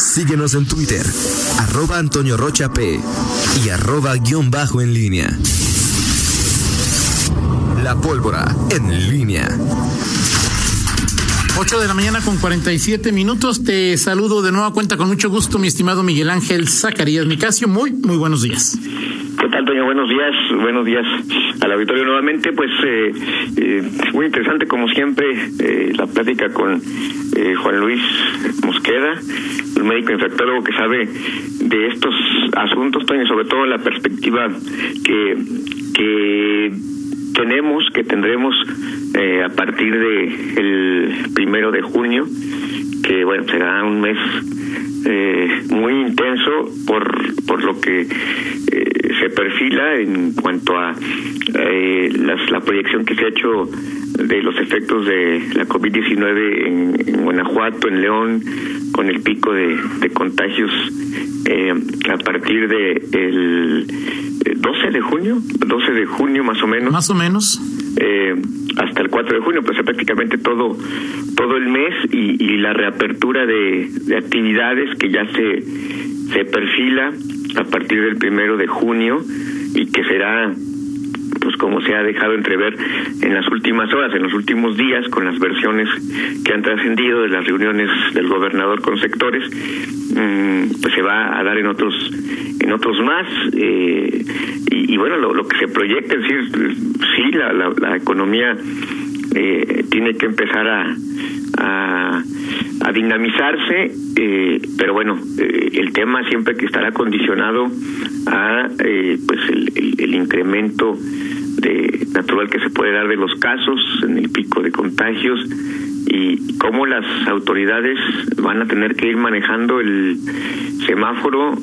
Síguenos en Twitter, arroba Antonio Rocha P y arroba guion bajo en línea. La pólvora en línea. 8 de la mañana con 47 minutos. Te saludo de nueva cuenta con mucho gusto, mi estimado Miguel Ángel Zacarías Nicasio. Muy, muy buenos días. ¿Qué tal? Buenos días. Buenos días al auditorio nuevamente. Pues eh, eh, muy interesante, como siempre, eh, la plática con eh, Juan Luis Mosqueda, el médico infectólogo que sabe de estos asuntos, Toño, sobre todo la perspectiva que, que tenemos, que tendremos a partir de el primero de junio, que bueno, será un mes eh, muy intenso por, por lo que se perfila en cuanto a eh, las, la proyección que se ha hecho de los efectos de la COVID-19 en, en, Guanajuato, en León, con el pico de, de contagios eh, a partir de el 12 de junio, 12 de junio más o menos. Más o menos. Eh, hasta el 4 de junio, pues prácticamente todo todo el mes y, y la reapertura de, de, actividades que ya se se perfila a partir del primero de junio y que será pues como se ha dejado entrever en las últimas horas, en los últimos días, con las versiones que han trascendido de las reuniones del gobernador con sectores, mmm, pues se va a dar en otros en otros más eh, y, y, bueno lo, lo, que se proyecta es decir sí la, la, la economía eh, tiene que empezar a a, dinamizarse eh, pero bueno eh, el tema siempre que estará condicionado a eh, pues el, el, el incremento de natural que se puede dar de los casos en el pico de contagios y cómo las autoridades van a tener que ir manejando el semáforo,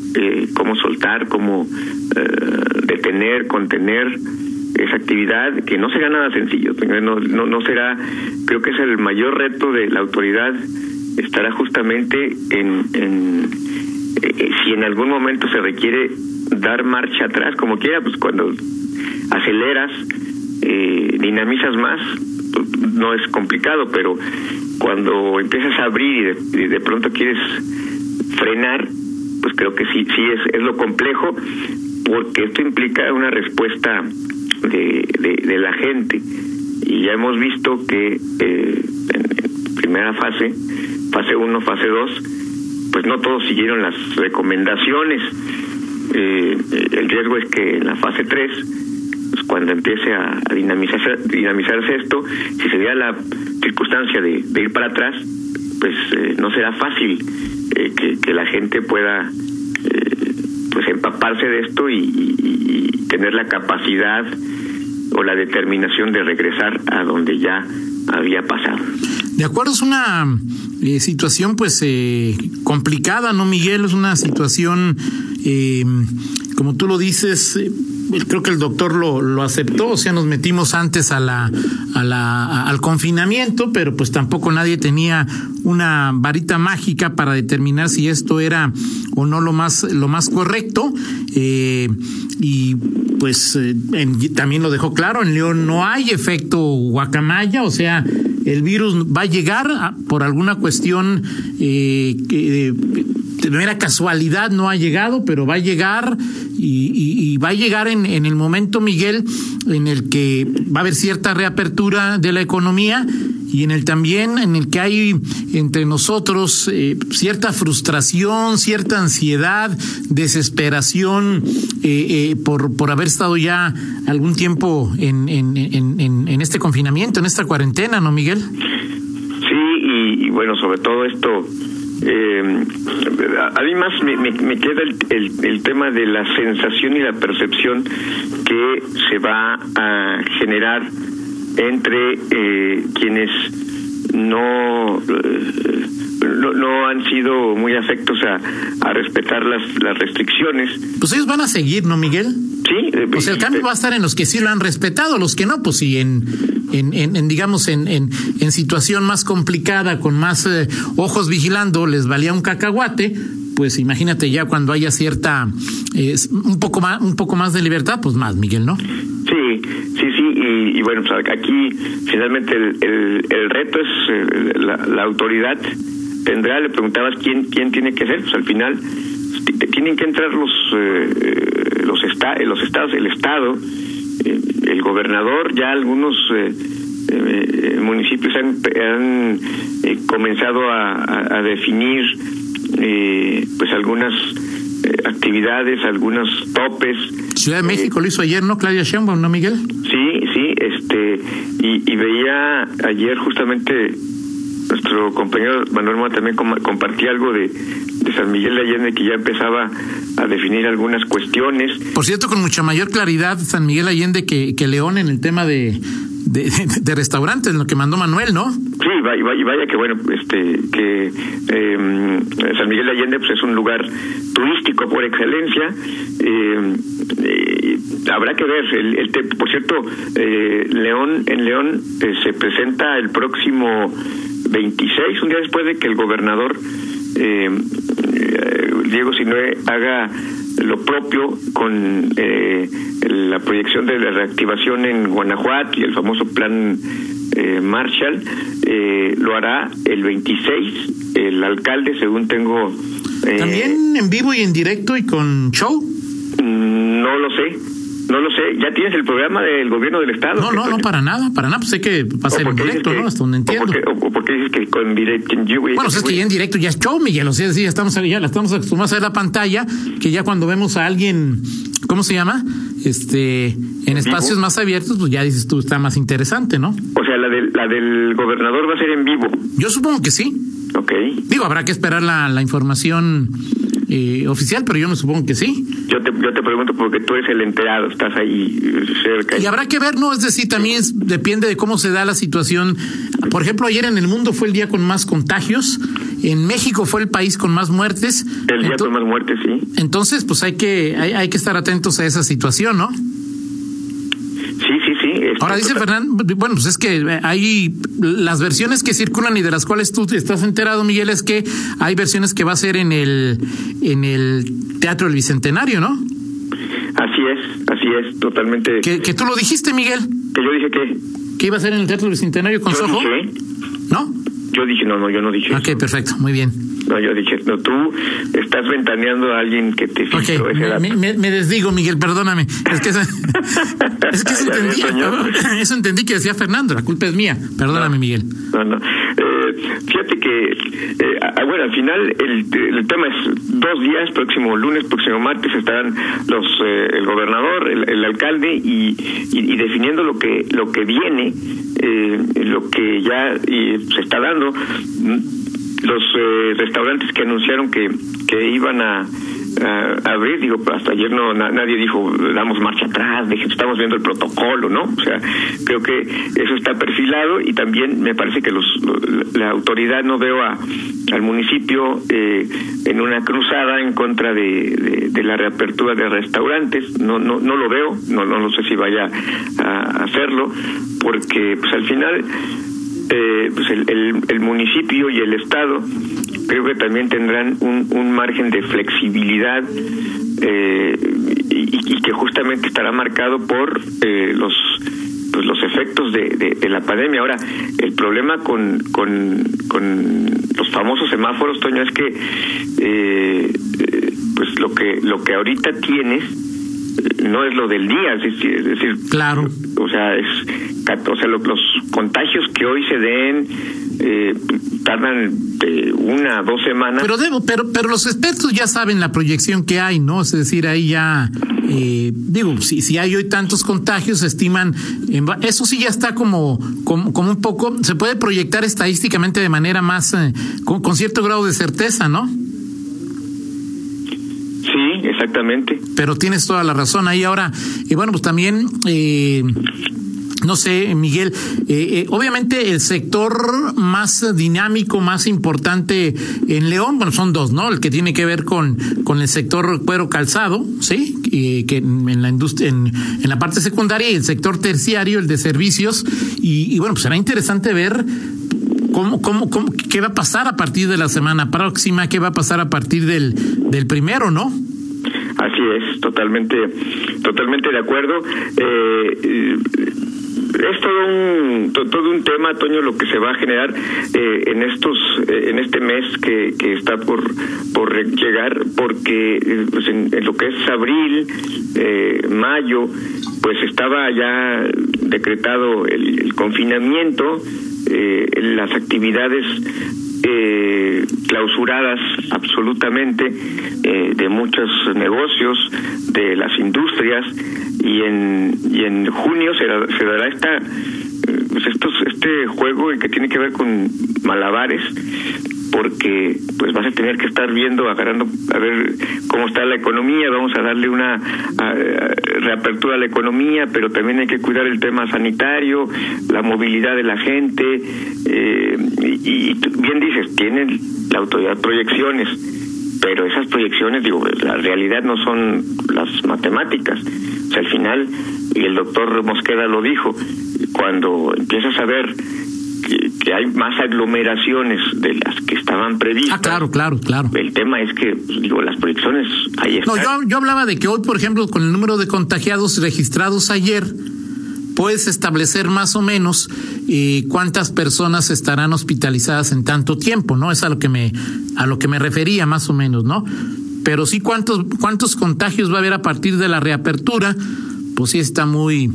cómo soltar, cómo detener, contener esa actividad que no será nada sencillo, no, no, no será, creo que es el mayor reto de la autoridad, estará justamente en, en eh, si en algún momento se requiere dar marcha atrás, como quiera, pues cuando aceleras, eh, dinamizas más, no es complicado, pero cuando empiezas a abrir y de, y de, pronto quieres frenar, pues creo que sí, sí es, es lo complejo, porque esto implica una respuesta de, de, la gente. Y ya hemos visto que eh, en, primera fase, fase 1, fase 2, pues no todos siguieron las recomendaciones. Eh, el riesgo es que en la fase 3 pues cuando empiece a, dinamizarse, dinamizarse esto, si se diera la circunstancia de, ir para atrás, pues eh, no será fácil eh, que, la gente pueda pues empaparse de esto y, tener la capacidad o la determinación de regresar a donde ya había pasado. De acuerdo, es una eh, situación pues eh, complicada, ¿no, Miguel? Es una situación, eh, como tú lo dices, creo que el doctor lo, lo aceptó, o sea, nos metimos antes a la, a la, al confinamiento, pero pues tampoco nadie tenía una varita mágica para determinar si esto era o no lo más, lo más correcto. Eh, y pues eh, también lo dejó claro, en León no hay efecto guacamaya, o sea, el virus va a llegar por alguna cuestión eh, que de mera casualidad no ha llegado, pero va a llegar y, va a llegar en, en, el momento, Miguel, en el que va a haber cierta reapertura de la economía y en el también en el que hay entre nosotros eh, cierta frustración, cierta ansiedad, desesperación eh, eh, por, por haber estado ya algún tiempo en, en, en, en este confinamiento, en esta cuarentena, ¿no, Miguel? Sí, y bueno, sobre todo esto eh, a mí más me, me, me queda el, el, el, tema de la sensación y la percepción que se va a generar entre eh, quienes no, eh, no, no han sido muy afectos a, a respetar las, las restricciones. Pues ellos van a seguir, ¿no, Miguel? Sí. Eh, pues el cambio va a estar en los que sí lo han respetado, los que no, pues sí, en, en, en, en digamos, en, en, en situación más complicada, con más eh, ojos vigilando, les valía un cacahuate, pues imagínate ya cuando haya cierta eh, un poco más un poco más de libertad pues más Miguel no sí sí sí y, y bueno pues aquí finalmente el, el, el reto es eh, la, la, autoridad tendrá, le preguntabas quién quién tiene que ser, pues al final tienen que entrar los eh, los esta los estados, el estado, eh, el gobernador, ya algunos eh, municipios han, han comenzado a, a definir pues algunas actividades, algunos topes. Ciudad de México lo hizo ayer, ¿no? Claudia Sheinbaum, ¿no, Miguel? Sí, sí, este, y, y veía ayer justamente nuestro compañero Manuel Mora también compartía algo de, de San Miguel de Allende que ya empezaba a definir algunas cuestiones. Por cierto, con mucha mayor claridad San Miguel Allende que, que León en el tema de, de, de, restaurantes, lo que mandó Manuel, ¿no? Sí, vaya, vaya, vaya que bueno, este, que eh, San Miguel de Allende pues es un lugar turístico por excelencia. Eh, eh, habrá que ver, el, el por cierto, eh, León en León eh, se presenta el próximo 26, un día después de que el gobernador eh, eh, Diego Sinue haga lo propio con eh, la proyección de la reactivación en Guanajuato y el famoso plan eh, Marshall, eh, lo hará el 26, el alcalde, según tengo... Eh, ¿También en vivo y en directo y con show? No lo sé. No lo sé, ya tienes el programa del gobierno del estado. No, no, no, para nada, para nada, pues sé que va a ser en directo, ¿no? Hasta donde entiendo. O porque, dices que con directo. Bueno, pues es que ya en directo ya es show, Miguel, o sea, sí, ya estamos, ya la estamos acostumbrados a ver la pantalla, que ya cuando vemos a alguien, ¿cómo se llama? Este, en espacios más abiertos, pues ya dices tú, está más interesante, ¿no? O sea, la del, la del gobernador va a ser en vivo. Yo supongo que sí. Ok. Digo, habrá que esperar la, la información eh, oficial, pero yo me supongo que sí. Yo te, yo te pregunto porque tú eres el enterado, estás ahí eh, cerca. Y habrá que ver, ¿no? Es decir, también depende de cómo se da la situación. Por ejemplo, ayer en el mundo fue el día con más contagios. En México fue el país con más muertes. El día con más muertes, sí. Entonces, pues hay que, hay, hay que estar atentos a esa situación, ¿no? Ahora dice Fernando, bueno, pues es que hay las versiones que circulan y de las cuales tú estás enterado, Miguel, es que hay versiones que va a ser en el en el Teatro del Bicentenario, ¿no? Así es, así es, totalmente. Que, que tú lo dijiste, Miguel. Que yo dije que. Que iba a ser en el Teatro del Bicentenario con yo Soho. Dije, ¿No? Yo dije, no, no, yo no dije. Ok, perfecto, muy bien. No, yo dije, no, tú estás ventaneando a alguien que te filtró okay, ese dato. Me, me, me, desdigo, Miguel, perdóname. Es que eso, es que eso, entendí, eso entendí que decía Fernando, la culpa es mía. Perdóname, no, Miguel. No, no. Eh, fíjate que, eh, bueno, al final el, el, tema es dos días, próximo lunes, próximo martes, estarán los eh, el gobernador, el, el alcalde y, y, y, definiendo lo que lo que viene, eh, lo que ya se está dando los eh, restaurantes que anunciaron que, que iban a, abrir, digo, hasta ayer no na, nadie dijo damos marcha atrás, estamos viendo el protocolo, ¿no? O sea, creo que eso está perfilado y también me parece que los la autoridad no veo al municipio eh, en una cruzada en contra de, de, de, la reapertura de restaurantes, no no no lo veo, no no, no sé si vaya a hacerlo porque pues al final eh, pues el, el, el, municipio y el Estado creo que también tendrán un, un margen de flexibilidad eh, y, y, que justamente estará marcado por eh, los pues los efectos de, de, de, la pandemia. Ahora, el problema con, con, con los famosos semáforos, Toño, es que eh, pues lo que lo que ahorita tienes no es lo del día, es decir, claro. o sea, es o sea, los contagios que hoy se den eh, tardan de una dos semanas. Pero debo, pero, pero los expertos ya saben la proyección que hay, ¿no? Es decir, ahí ya, eh, digo, si, si hay hoy tantos contagios, se estiman, en, eso sí ya está como, como, como, un poco, se puede proyectar estadísticamente de manera más, eh, con, con cierto grado de certeza, ¿no? Sí, exactamente. Pero tienes toda la razón ahí ahora. Y bueno, pues también, eh, no sé, Miguel, eh, eh, obviamente el sector más dinámico, más importante en León, bueno, son dos, ¿no? El que tiene que ver con, con el sector cuero calzado, ¿sí? Que en la industria, en, en la parte secundaria y el sector terciario, el de servicios. Y, y bueno, pues será interesante ver ¿Cómo, cómo, cómo, ¿Qué va a pasar a partir de la semana próxima? ¿Qué va a pasar a partir del, del primero, no? Así es, totalmente, totalmente de acuerdo. Eh, es todo un todo un tema, Toño, lo que se va a generar eh, en estos eh, en este mes que, que está por por llegar, porque eh, pues en, lo que es abril, mayo, pues estaba ya decretado el, confinamiento, las actividades clausuradas absolutamente de muchos negocios, de las industrias, y en, y en junio se, se dará esta pues estos, este juego que tiene que ver con malabares porque pues vas a tener que estar viendo, agarrando a ver cómo está la economía, vamos a darle una reapertura a la economía, pero también hay que cuidar el tema sanitario, la movilidad de la gente, eh, y, y, bien dices, tienen la autoridad proyecciones, pero esas proyecciones, digo, la realidad no son las matemáticas, o sea, al final, y el doctor Mosqueda lo dijo, cuando empiezas a ver que, hay más aglomeraciones de las que estaban previstas. Ah, claro, claro, claro. El tema es que, pues, digo, las proyecciones ahí están. No, yo, yo hablaba de que hoy, por ejemplo, con el número de contagiados registrados ayer, puedes establecer más o menos eh, cuántas personas estarán hospitalizadas en tanto tiempo, ¿no? Es a lo que me a lo que me refería más o menos, ¿no? Pero sí cuántos cuántos contagios va a haber a partir de la reapertura, pues sí está muy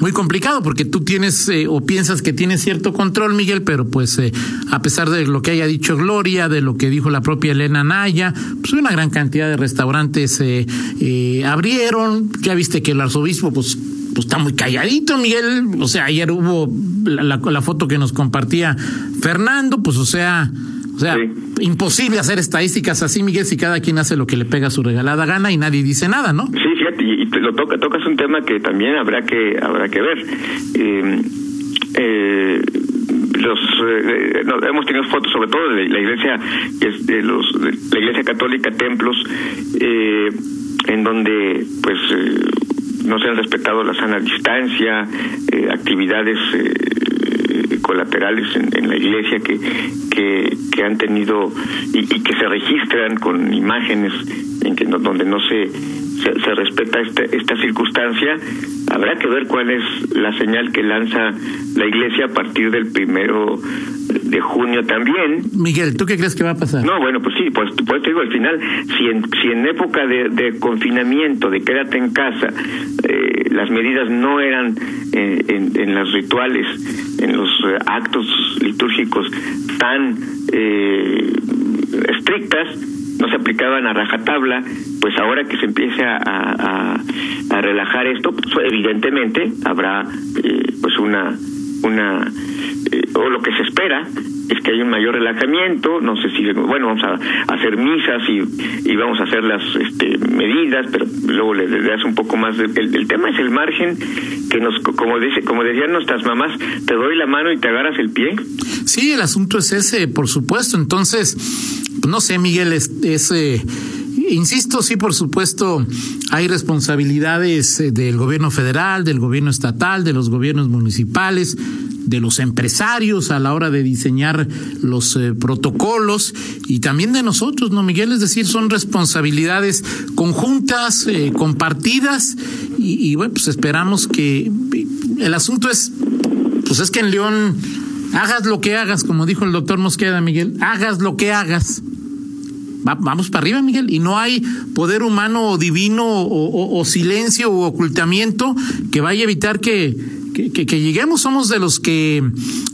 muy complicado porque tú tienes eh, o piensas que tienes cierto control, Miguel, pero pues eh, a pesar de lo que haya dicho Gloria, de lo que dijo la propia Elena Naya, pues una gran cantidad de restaurantes eh, abrieron. Ya viste que el arzobispo pues pues está muy calladito, Miguel. O sea, ayer hubo la, la, foto que nos compartía Fernando, pues o sea, o sea, imposible hacer estadísticas así, Miguel, si cada quien hace lo que le pega su regalada gana y nadie dice nada, ¿no? Sí, fíjate, y, lo toca, tocas un tema que también habrá que habrá que ver. Eh, eh, los eh, hemos tenido fotos sobre todo de la iglesia de los la iglesia católica templos eh, en donde pues no se han respetado la sana distancia, eh, actividades eh, colaterales en, la iglesia que, que, han tenido y, que se registran con imágenes en que donde no se, se, respeta este, esta circunstancia, habrá que ver cuál es la señal que lanza la iglesia a partir del primero de junio también. Miguel, ¿tú qué crees que va a pasar? No, bueno, pues sí, pues, pues te digo, al final, si en, si en época de, confinamiento, de quédate en casa, eh, las medidas no eran eh, en, en los rituales, en los eh, actos litúrgicos tan estrictas, no se aplicaban a rajatabla, pues ahora que se empiece a, a, a relajar esto, pues evidentemente habrá pues una una eh, o lo que se espera es que hay un mayor relajamiento, no sé si, bueno, vamos a hacer misas y, y vamos a hacer las este, medidas, pero luego le, das un poco más. el, tema es el margen que nos, como, dice, como decían nuestras mamás, te doy la mano y te agarras el pie. Sí, el asunto es ese, por supuesto. Entonces, no sé, Miguel, es, es eh, Insisto, sí, por supuesto, hay responsabilidades eh, del gobierno federal, del gobierno estatal, de los gobiernos municipales, de los empresarios a la hora de diseñar los eh, protocolos y también de nosotros, ¿no, Miguel? Es decir, son responsabilidades conjuntas, eh, compartidas y, y, bueno, pues esperamos que el asunto es, pues es que en León hagas lo que hagas, como dijo el doctor Mosqueda, Miguel, hagas lo que hagas vamos para arriba, Miguel, y no hay poder humano divino o, silencio o ocultamiento que vaya a evitar que, que, lleguemos. Somos de los que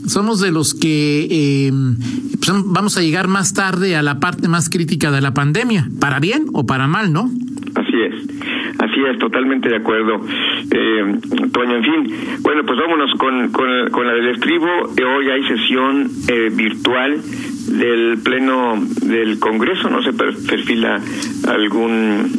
somos de los que em, pues, vamos a llegar más tarde a la parte más crítica de la pandemia, para bien o para mal, ¿no? Así es. Así es, totalmente de acuerdo. Eh, Toño, en fin, bueno, pues vámonos con, con, la del estribo. Hoy hay sesión eh, virtual del Pleno del Congreso, no se perfila algún...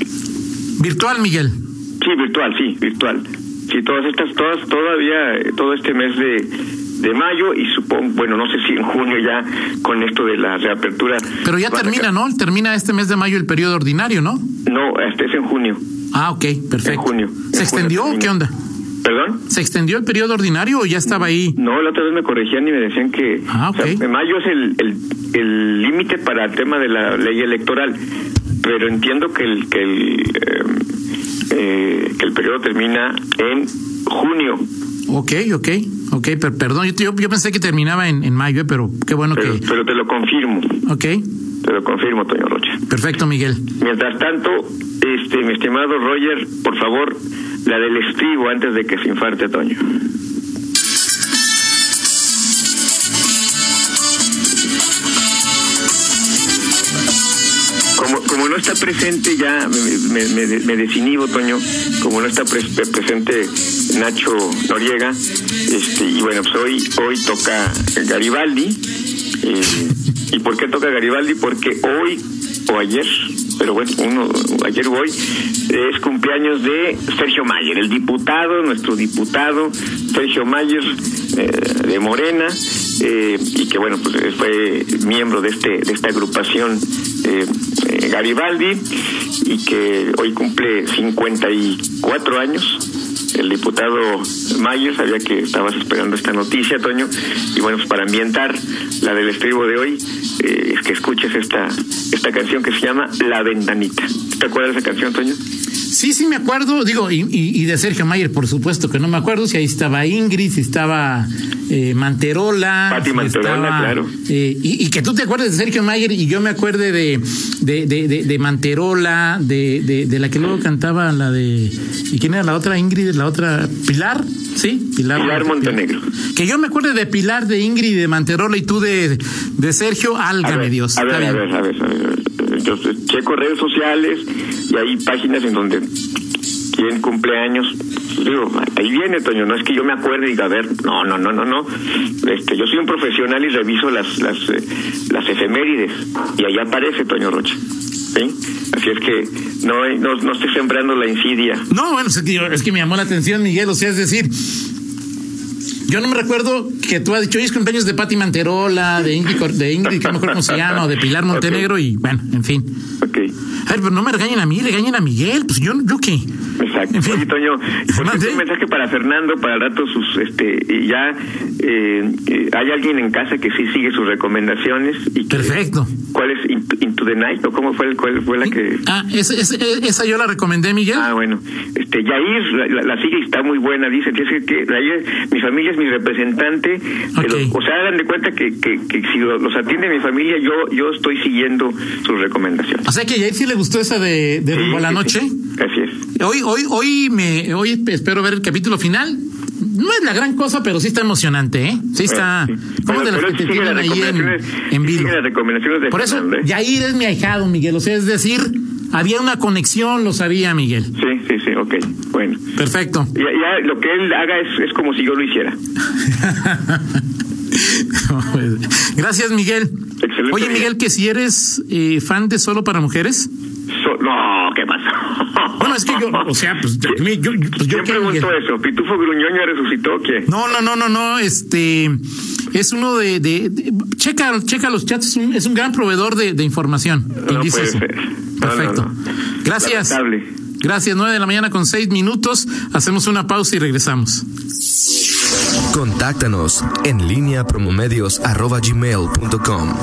Virtual, Miguel. Sí, virtual, sí, virtual. Sí, todas estas, todas, todavía, todo este mes de, de mayo y supongo, bueno, no sé si en junio ya con esto de la reapertura. Pero ya termina, ¿no? Termina este mes de mayo el periodo ordinario, ¿no? No, este es en junio. Ah, ok, perfecto. En junio. ¿Se extendió o qué onda? ¿Perdón? ¿Se extendió el periodo ordinario o ya estaba ahí? No, la otra vez me corregían y me decían que ah, mayo es el límite para el tema de la ley electoral, pero entiendo que el que el, em, eh, que el periodo termina en junio. Ok, ok, ok, pero perdón, yo, yo pensé que terminaba en, en mayo, pero qué bueno pero, que... Pero te lo confirmo. Ok. Te lo confirmo, Toño Rocha. Perfecto, Miguel. Mientras tanto, este, mi estimado Roger, por favor, la del estribo antes de que se infarte, Toño. Como, como no está presente ya, me, me, me desinhibo, Toño, como no está pre presente Nacho Noriega, este, y bueno, pues hoy, hoy toca Garibaldi. Eh, ¿Y por qué toca Garibaldi? Porque hoy o ayer, pero bueno, uno, ayer o hoy, es cumpleaños de Sergio Mayer, el diputado, nuestro diputado Sergio Mayer eh, de Morena, eh, y que bueno, pues fue miembro de este de esta agrupación eh, Garibaldi, y que hoy cumple 54 años. El diputado Mayer, sabía que estabas esperando esta noticia, Toño, y bueno, pues para ambientar la del estribo de hoy, eh, es que escuches esta, esta canción que se llama La Ventanita. ¿Te acuerdas de esa canción, Toño? Sí, sí me acuerdo, digo, y, y, de Sergio Mayer, por supuesto que no me acuerdo, si ahí estaba Ingrid, si estaba eh, Manterola. Pati Manterola, estaba, claro. Eh, y, y, que tú te acuerdes de Sergio Mayer y yo me acuerde de, de, de, de, de Manterola, de, de, de, la que luego cantaba la de... ¿Y quién era la otra Ingrid? La otra... Pilar, ¿sí? Pilar, Pilar Montenegro. Que yo me acuerde de Pilar, de Ingrid de Manterola y tú de, de Sergio, álgame Dios. A ver, a ver, a ver, a ver, Yo checo redes sociales y hay páginas en donde quién cumpleaños digo ahí viene Toño no es que yo me acuerde y diga a ver no no no no no. Este yo soy un profesional y reviso las las eh, las efemérides y ahí aparece Toño Rocha ¿sí? así es que no no no esté sembrando la insidia. No bueno es que, es que me llamó la atención Miguel o sea es decir yo no me recuerdo que tú has dicho, hoy es cumpleaños de Pati Manterola, de Ingrid, de Ingrid, que no me acuerdo cómo se llama, o de Pilar Montenegro, okay. y bueno, en fin. Ok. A ver, pero no me regañen a mí, regañen a Miguel, pues yo, ¿yo qué? Exacto. Oye, Toño, cierto, un mensaje para Fernando, para el rato sus, este, ya eh, eh, hay alguien en casa que sí sigue sus recomendaciones. y que, Perfecto. ¿Cuál es Into, Into, the Night o cómo fue, cuál fue la que? Ah, esa, esa, esa yo la recomendé, Miguel. Ah, bueno. Este, Yair la, la, la sigue y está muy buena, dice, que, que Yair, mi familia es mi representante, okay. pero, o sea, hagan de cuenta que, que, que si los atiende mi familia, yo yo estoy siguiendo sus recomendaciones. O sea que a Yair sí le gustó esa de, de sí, Rumbo a la Noche. Sí. Así es. Hoy, hoy, hoy, me, hoy espero ver el capítulo final. No es la gran cosa, pero sí está emocionante, ¿eh? Sí está. Como bueno, de las que te tienen ahí en, en vivo. Las recomendaciones de Por eso, ¿eh? Yair es mi ahijado, Miguel. O sea, es decir, había una conexión, lo sabía, Miguel. Sí, sí, sí, ok. Bueno. Perfecto. Ya, ya lo que él haga es, es como si yo lo hiciera. Gracias, Miguel. Excelente Oye. Miguel, que si eres eh, fan de Solo para Mujeres. So, no, ¿qué pasa? Bueno, es que yo, o sea, pues yo, yo, pues yo ¿Quién preguntó eso? ¿Pitufo Gruñón ya resucitó o qué? No, no, no, no, no, este es uno de, de, de checa, checa los chats, es un, es un gran proveedor de, de información. No puede ser. Perfecto. No, no, no. Gracias. Lamentable. Gracias, nueve de la mañana con seis minutos. Hacemos una pausa y regresamos. Contáctanos en línea promomedios arroba gmail.com.